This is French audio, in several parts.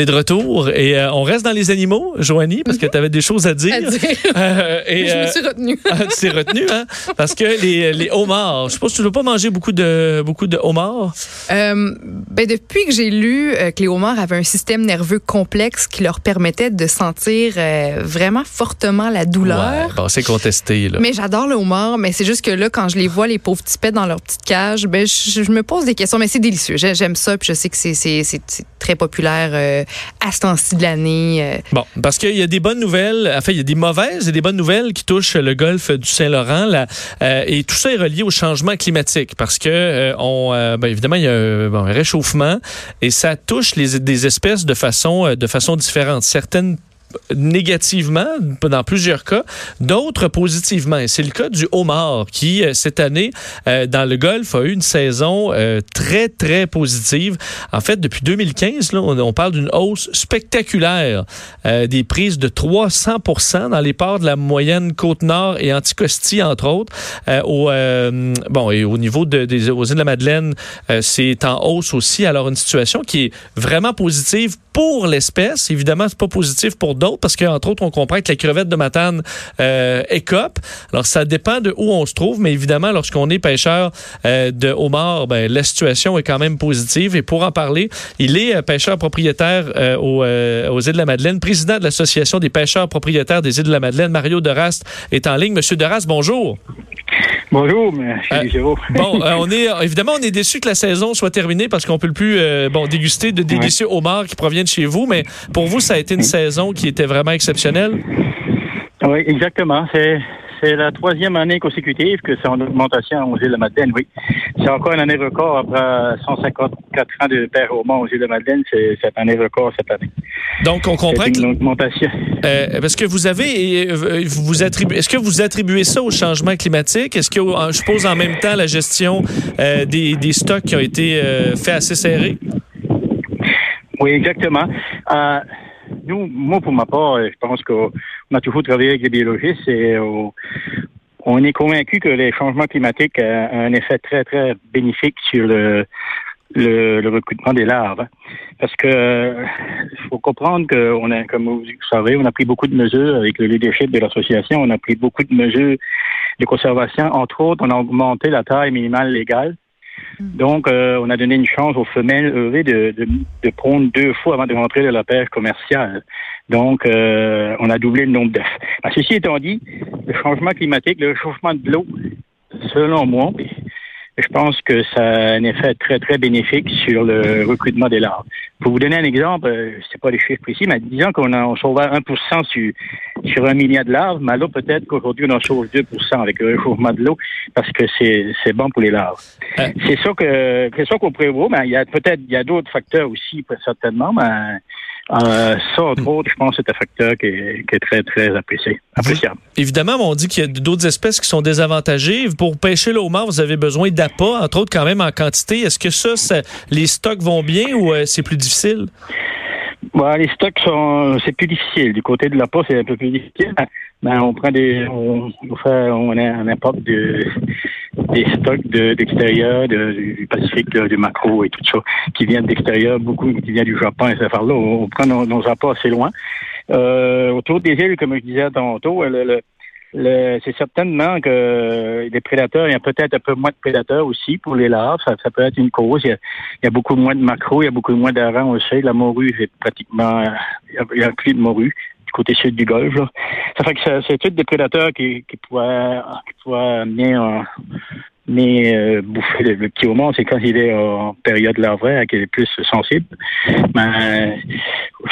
Est de retour et euh, on reste dans les animaux, Joanie, parce que tu avais des choses à dire. À dire. Euh, et, je me euh, suis retenue. ah, tu t'es retenu, hein? Parce que les, les homards, je suppose que tu ne veux pas manger beaucoup de, beaucoup de homards? Ben depuis que j'ai lu que les homards avaient un système nerveux complexe qui leur permettait de sentir vraiment fortement la douleur. Ouais, bon, c'est contesté, là. Mais j'adore le homard, mais c'est juste que là, quand je les vois, les pauvres petits pets dans leur petite cage, ben, je, je me pose des questions. Mais c'est délicieux. J'ai- J'aime ça, puis je sais que c'est très populaire euh, à ce temps-ci de l'année. euh. Bon, parce qu'il y a des bonnes nouvelles, enfin, il y a des mauvaises et des bonnes nouvelles qui touchent le golfe du Saint-Laurent. là, euh, et tout ça est relié au changement climatique parce que, euh, on, ben, évidemment, il y a un, réchauffement et ça touche les, des espèces de façon, de façon différente. Certaines négativement dans plusieurs cas, d'autres positivement. C'est le cas du homard qui, euh, cette année, euh, dans le golfe, a eu une saison euh, très, très positive. En fait, depuis 2015, là, on, parle d'une hausse spectaculaire des prises de 300 dans les ports de la moyenne Côte-Nord et Anticosti, entre autres. Au, bon, et au niveau de, des îles de la Madeleine, c'est en hausse aussi. Alors, une situation qui est vraiment positive pour l'espèce. Évidemment, c'est pas positif pour d'autres parce qu'entre autres, on comprend que la crevette de Matane euh, écope. Alors, ça dépend de où on se trouve, mais évidemment, lorsqu'on est pêcheur euh, de homard, ben, la situation est quand même positive. Et pour en parler, il est euh, pêcheur propriétaire euh, aux, euh, aux îles de la Madeleine, président de l'Association des pêcheurs propriétaires des îles de la Madeleine. Mario Derast est en ligne. Monsieur Derast, bonjour. Bonjour, M. Géraud. Bon, on est évidemment on est déçu que la saison soit terminée parce qu'on peut plus bon déguster de délicieux homards qui proviennent de chez vous, mais pour vous ça a été une saison qui était vraiment exceptionnelle. Oui, exactement. C'est, c'est la troisième année consécutive que c'est en augmentation aux îles de Madeleine, oui. C'est encore une année record après 154 ans de père au aux îles de Madeleine. C'est cette année record cette année. Donc on comprend C'est que une augmentation. euh, parce que vous avez euh, vous attribuez est-ce que vous attribuez ça au changement climatique? Est-ce que je suppose en même temps la gestion euh, des, des stocks qui ont été euh, faits assez serrés? Oui, exactement. Euh, nous, moi, pour ma part, euh, je pense qu'on a toujours travaillé avec les biologistes et euh, on est convaincu que les changements climatiques ont un effet très, très bénéfique sur le, le, le recrutement des larves. Parce que euh, faut comprendre que on a, comme vous savez, on a pris beaucoup de mesures avec le leadership de l'association, on a pris beaucoup de mesures de conservation. Entre autres, on a augmenté la taille minimale légale. Donc, euh, on a donné une chance aux femelles de, pondre deux fois avant de rentrer dans la pêche commerciale. Donc, euh, on a doublé le nombre d'œufs. Ben, ceci étant dit, le changement climatique, le changement de l'eau, selon moi, je pense que ça a un effet très, très bénéfique sur le recrutement des larves. Pour vous donner un exemple, euh, c'est pas les chiffres précis, mais disons qu'on a, on sauve 1 sur, sur un milliard de larves, mais là, peut-être qu'aujourd'hui, on en sauve 2% avec le réchauffement de l'eau, parce que c'est, c'est bon pour les larves. Euh. C'est ça que, c'est ça qu'on prévoit, mais il y a peut-être, il y a d'autres facteurs aussi, certainement, mais, euh, ça, entre autres, je pense que c'est un facteur qui est, qui est très, très apprécié, appréciable. Évidemment, on dit qu'il y a d'autres espèces qui sont désavantagées. Pour pêcher le homard, vous avez besoin d'appât, entre autres quand même en quantité. Est-ce que ça, ça- les stocks vont bien ou euh, c'est plus difficile? Bon, les stocks sont, c'est plus difficile. Du côté de la poste, c'est un peu plus difficile. Mais on prend des, on, on fait, on importe de, des stocks de, d'extérieur, de- du Pacifique, là, du macro et tout ça, qui viennent d'extérieur, beaucoup qui viennent du Japon et ces affaires-là. On, on prend nos, apports assez loin. Euh, autour des îles, comme je disais tantôt, le, le, le- c'est certainement que les prédateurs, il y a peut-être un peu moins de prédateurs aussi pour les larves. Ça, peut être une cause. Il y, a, beaucoup moins de macros, il y a beaucoup moins d'harengs aussi. La morue, c'est pratiquement, il y a, a plus de morue du côté sud du golfe. là. Ça fait que c'est tous des prédateurs qui, qui pourraient, qui amener, euh, amener, euh, bouffer le, le petit homard. C'est quand il est en période larvaire qu'il est plus sensible. Mais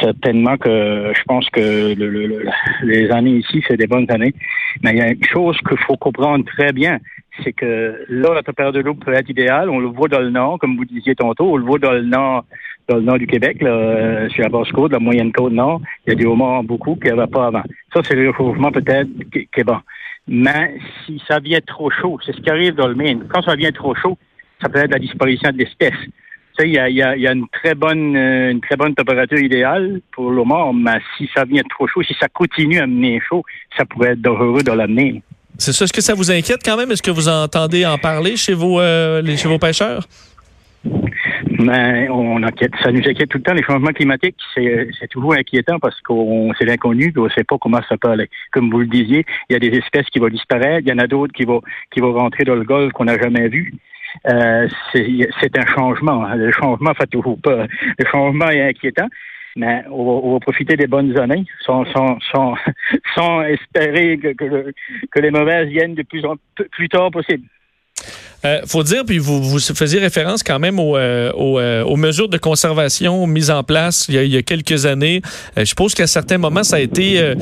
certainement que je pense que le- les années ici, c'est des bonnes années. Mais il y a une chose qu'il faut comprendre très bien, c'est que là, la température de l'eau peut être idéale. On le voit dans le nord, comme vous disiez tantôt, on le voit dans le nord, dans le nord du Québec, là, euh, sur la basse côte, la moyenne côte nord. Il y a des homards beaucoup qu'il n'y avait pas avant. Ça, c'est le réchauffement peut-être qui, est bon. Mais si ça vient trop chaud, c'est ce qui arrive dans le Maine. Quand ça vient trop chaud, ça peut être la disparition de l'espèce. Tu sais, il y a, une très bonne euh, une très bonne température idéale pour mort, mais si ça vient trop chaud, si ça continue à mener chaud, ça pourrait être dangereux dans l'avenir. C'est ça. Est-ce que ça vous inquiète quand même? Est-ce que vous entendez en parler chez vos, euh, chez vos pêcheurs? Mais on inquiète, ça nous inquiète tout le temps. Les changements climatiques, c'est toujours inquiétant parce qu'on c'est l'inconnu, on ne sait pas comment ça peut aller. Comme vous le disiez, il y a des espèces qui vont disparaître, il y en a d'autres qui vont qui vont rentrer dans le golfe qu'on n'a jamais vu. Euh, c'est un changement. Hein. Le changement fait toujours pas. Le changement est inquiétant. Mais on va, profiter des bonnes années sans, sans, sans, sans espérer que, que, que les mauvaises viennent de plus en plus tard possible. Euh, faut dire, puis vous, faisiez référence quand même aux, euh, euh, aux, mesures de conservation mises en place il y a, quelques années. je suppose qu'à certains moments, ça a été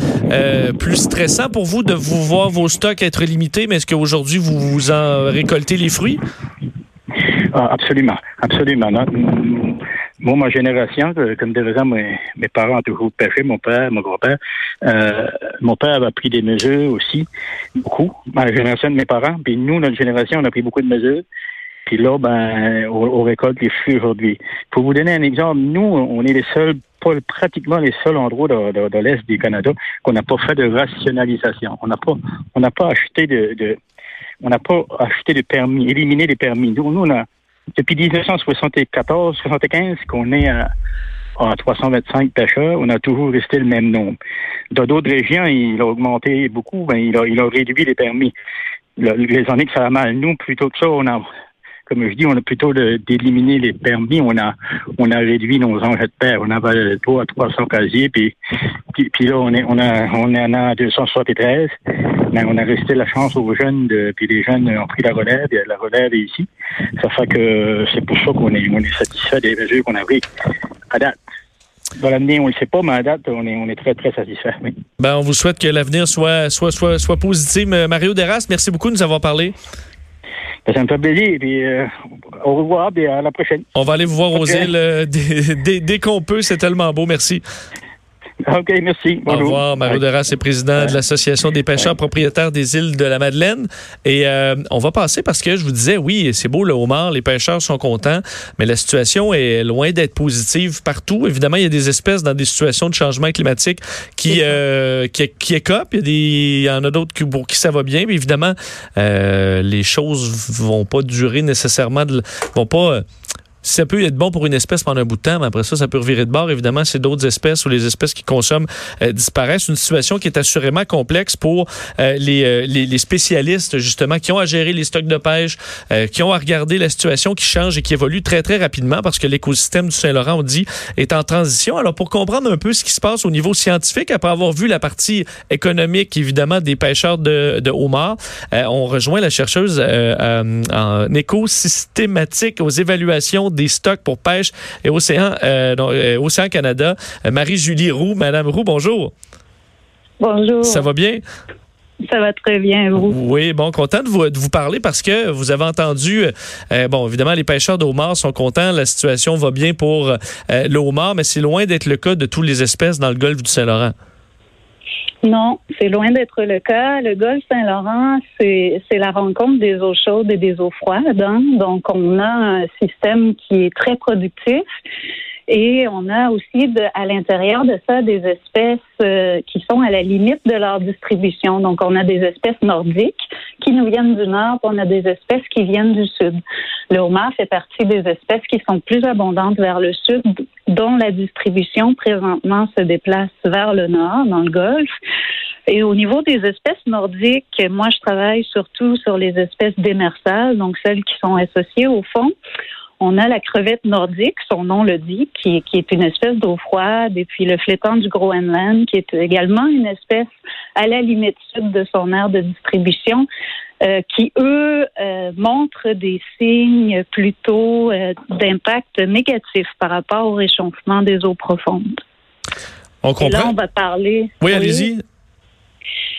plus stressant pour vous de vous voir vos stocks être limités, mais est-ce qu'aujourd'hui, vous, vous en récoltez les fruits? Ah, absolument, absolument. Moi, ma génération, comme de raison, mes, parents ont toujours pêché, mon père, mon grand-père. Euh, mon père a pris des mesures aussi, beaucoup. Ma génération de mes parents. Puis nous, notre génération, on a pris beaucoup de mesures. Puis là, ben, on, récolte les fruits aujourd'hui. Pour vous donner un exemple, nous, on est les seuls, pratiquement les seuls endroits de, de, l'Est du Canada qu'on n'a pas fait de rationalisation. On n'a pas, on n'a pas acheté de, de on n'a pas acheté de permis, éliminé les permis. Nous, nous on a depuis 1974-75 qu'on est à, 325 pêcheurs, on a toujours resté le même nombre. Dans d'autres régions, il a augmenté beaucoup, ben, il, a, il a réduit les permis. les années que ça va mal, nous, plutôt que ça, on a comme je dis, on a plutôt d'éliminer les permis. On a, on a réduit nos engins de paix. On avait trois à 300 casiers, puis, puis, là, on est, on a, on en a 273. Mais on a resté la chance aux jeunes, puis les jeunes ont pris la relève, et la relève est ici. Ça fait que c'est pour ça qu'on est, on est satisfait des mesures qu'on a prises à date. Dans l'avenir, on ne le sait pas, mais à date, on est, on est très, très satisfait. Ben, on vous souhaite que l'avenir soit, soit, soit, soit positif. Mario Deras, merci beaucoup de nous avoir parlé. Ben, ça me fait plaisir. Puis, euh, au revoir et à la prochaine. On va aller vous voir aux îles euh, dès qu'on peut. C'est tellement beau. Merci. OK, merci. Au revoir. Mario Deras est président de l'Association des pêcheurs propriétaires des îles de la Madeleine. Et euh, on va passer parce que je vous disais, oui, c'est beau le homard, les pêcheurs sont contents, mais la situation est loin d'être positive partout. Évidemment, il y a des espèces dans des situations de changement climatique qui, euh, qui, qui écopent. Il y, a des, il y en a d'autres pour qui ça va bien. Mais évidemment, euh, les choses vont pas durer nécessairement, de, vont pas ça peut être bon pour une espèce pendant un bout de temps, mais après ça, ça peut revirer de bord. Évidemment, c'est d'autres espèces ou les espèces qui consomment euh, disparaissent. Une situation qui est assurément complexe pour euh, les, euh, les, spécialistes, justement, qui ont à gérer les stocks de pêche, qui ont à regarder la situation qui change et qui évolue très, très rapidement parce que l'écosystème du Saint-Laurent, on dit, est en transition. Alors, pour comprendre un peu ce qui se passe au niveau scientifique, après avoir vu la partie économique, évidemment, des pêcheurs de, de homards, on rejoint la chercheuse en écosystématique aux évaluations des stocks pour pêche et Océan, euh, euh, Océan Canada. Euh, Marie-Julie Roux. Madame Roux, bonjour. Bonjour. Ça va bien? Ça va très bien, vous? Oui, bon, content de vous, de vous parler parce que vous avez entendu, bon, évidemment, les pêcheurs de sont contents, la situation va bien pour le homard, mais c'est loin d'être le cas de toutes les espèces dans le golfe du Saint-Laurent. Non, c'est loin d'être le cas. Le golfe Saint-Laurent, c'est la rencontre des eaux chaudes et des eaux froides. Hein. Donc, on a un système qui est très productif. Et on a aussi de, à l'intérieur de ça des espèces euh, qui sont à la limite de leur distribution. Donc, on a des espèces nordiques qui nous viennent du nord, on a des espèces qui viennent du sud. Le homard fait partie des espèces qui sont plus abondantes vers le sud, dont la distribution présentement se déplace vers le nord, dans le golfe. Et au niveau des espèces nordiques, moi, je travaille surtout sur les espèces démersales, donc celles qui sont associées au fond. On a la crevette nordique, son nom le dit, qui, est une espèce d'eau froide, et puis le flétan du Groenland, qui est également une espèce à la limite sud de son aire de distribution, euh, qui, eux, euh, montrent des signes plutôt euh, d'impact négatif par rapport au réchauffement des eaux profondes. On comprend. Et là, on va parler. Oui, allez-y.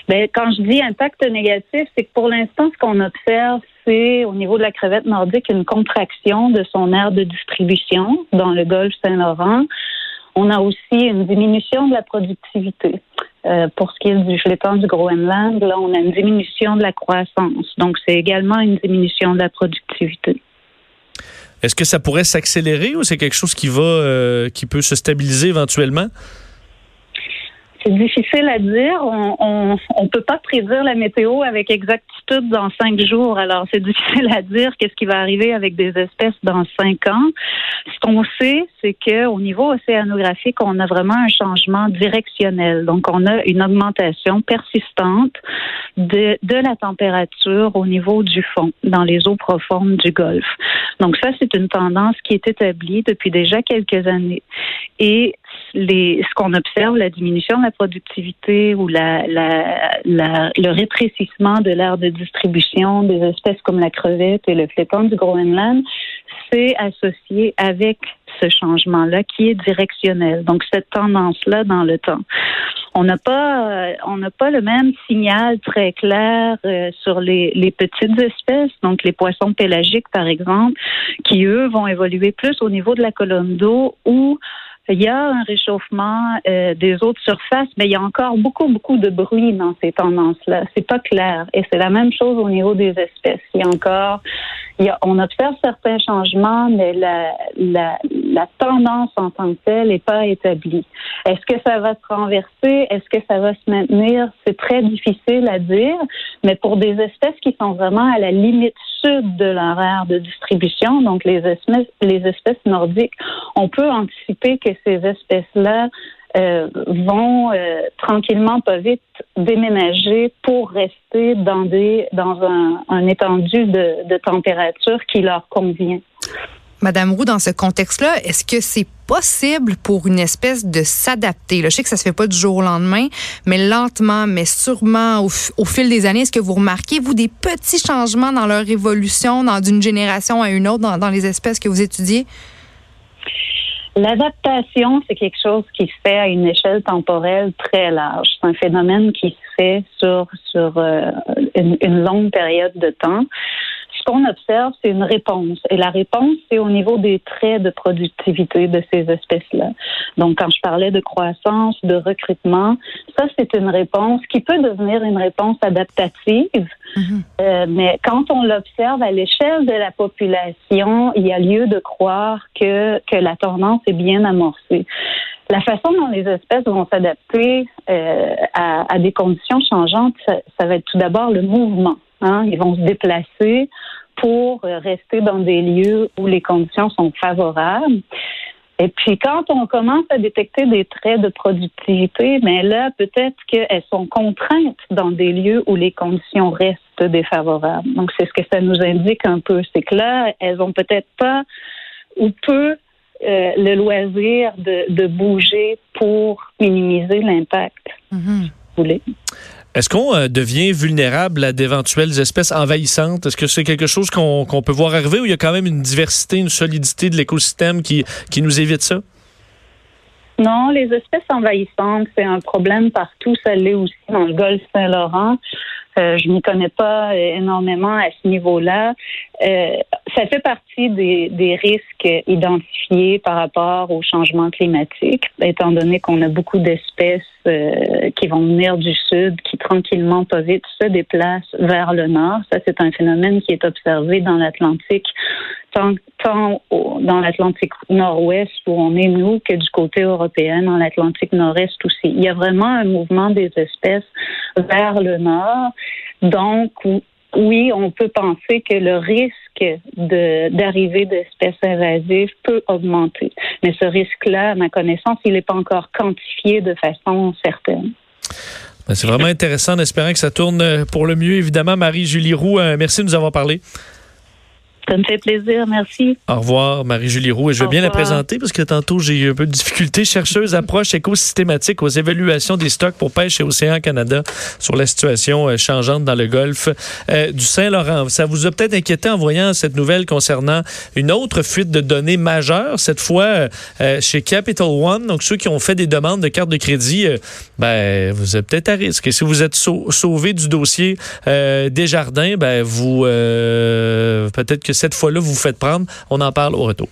Ben, quand je dis impact négatif, c'est que pour l'instant, ce qu'on observe, c'est au niveau de la crevette nordique une contraction de son aire de distribution dans le golfe Saint-Laurent. On a aussi une diminution de la productivité. Euh, pour ce qui est du flétan du Groenland, là, on a une diminution de la croissance. Donc, c'est également une diminution de la productivité. Est-ce que ça pourrait s'accélérer ou c'est quelque chose qui va, euh, qui peut se stabiliser éventuellement? C'est difficile à dire. On ne peut pas prédire la météo avec exactitude dans cinq jours. Alors, c'est difficile à dire qu'est-ce qui va arriver avec des espèces dans cinq ans. Ce qu'on sait, c'est qu'au niveau océanographique, on a vraiment un changement directionnel. Donc, on a une augmentation persistante de, de la température au niveau du fond, dans les eaux profondes du Golfe. Donc, ça, c'est une tendance qui est établie depuis déjà quelques années. Et les, ce qu'on observe, la diminution de la productivité ou la, le rétrécissement de l'aire de distribution des espèces comme la crevette et le fléton du Groenland, c'est associé avec ce changement-là qui est directionnel. Donc cette tendance-là dans le temps. On n'a pas, euh, on n'a pas le même signal très clair euh, sur les, petites espèces, donc les poissons pélagiques par exemple, qui eux vont évoluer plus au niveau de la colonne d'eau ou il y a un réchauffement euh, des eaux de surface, mais il y a encore beaucoup, beaucoup de bruit dans ces tendances-là. C'est pas clair. Et c'est la même chose au niveau des espèces. Il y a encore, il a, on observe certains changements, mais la, la, la tendance en tant que telle n'est pas établie. Est-ce que ça va se renverser? Est-ce que ça va se maintenir? C'est très difficile à dire, mais pour des espèces qui sont vraiment à la limite sud de leur aire de distribution, donc les espèces, les espèces nordiques, on peut anticiper que ces espèces-là euh, vont euh, tranquillement, pas vite, déménager pour rester dans des un, un étendu de, température qui leur convient. Madame Roux, dans ce contexte-là, est-ce que c'est possible pour une espèce de s'adapter? Je sais que ça se fait pas du jour au lendemain, mais lentement, mais sûrement au, fil des années, est-ce que vous remarquez, vous, des petits changements dans leur évolution, dans d'une génération à une autre, dans les espèces que vous étudiez? L'adaptation, c'est quelque chose qui se fait à une échelle temporelle très large. C'est un phénomène qui se fait sur, sur euh, une, une longue période de temps ce qu'on observe, c'est une réponse. Et la réponse, c'est au niveau des traits de productivité de ces espèces-là. Donc, quand je parlais de croissance, de recrutement, ça, c'est une réponse qui peut devenir une réponse adaptative. Mm-hmm. euh, mais quand on l'observe à l'échelle de la population, il y a lieu de croire que, que la tendance est bien amorcée. La façon dont les espèces vont s'adapter euh, à, à, des conditions changeantes, ça, ça va être tout d'abord le mouvement. Hein? Ils vont se déplacer pour euh, rester dans des lieux où les conditions sont favorables. Et puis, quand on commence à détecter des traits de productivité, mais là, peut-être qu'elles sont contraintes dans des lieux où les conditions restent défavorables. Donc, c'est ce que ça nous indique un peu. C'est que là, elles ont peut-être pas ou peu euh, le loisir de, de, bouger pour minimiser l'impact. Mm est-ce qu'on euh, devient vulnérable à d'éventuelles espèces envahissantes? Est-ce que c'est quelque chose qu'on peut voir arriver ou il y a quand même une diversité, une solidité de l'écosystème qui, qui nous évite ça? Non, les espèces envahissantes, c'est un problème partout. Ça l'est aussi dans le golfe Saint-Laurent. Euh, je n'y connais pas énormément à ce niveau-là. Euh, ça fait partie des, des, risques identifiés par rapport au changement climatique, étant donné qu'on a beaucoup d'espèces euh, qui vont venir du sud, qui tranquillement, pas vite, se déplacent vers le nord. Ça, c'est un phénomène qui est observé dans l'Atlantique tant, tant dans l'Atlantique nord-ouest où on est nous que du côté européen, dans l'Atlantique nord-est aussi. Il y a vraiment un mouvement des espèces vers le nord. Donc, oui, on peut penser que le risque d'arrivée d'espèces invasives peut augmenter. Mais ce risque-là, à ma connaissance, il n'est pas encore quantifié de façon certaine. Ben, c'est vraiment intéressant, en espérant que ça tourne pour le mieux. Évidemment, Marie-Julie Roux, euh, merci de nous avoir parlé. Ça me fait plaisir, merci. Au revoir, Marie-Julie Roux. Et je vais bien la présenter parce que tantôt, j'ai eu un peu de difficulté. Chercheuse approche écosystématique aux évaluations des stocks pour pêche et océan Canada sur la situation euh, changeante dans le golfe euh, du Saint-Laurent. Ça vous a peut-être inquiété en voyant cette nouvelle concernant une autre fuite de données majeure, cette fois euh, chez Capital One. Donc, ceux qui ont fait des demandes de carte de crédit, ben, vous êtes peut-être à risque. Et si vous êtes sauvé du dossier des jardins, ben, vous, peut-être cette fois-là, vous vous faites prendre. On en parle au retour.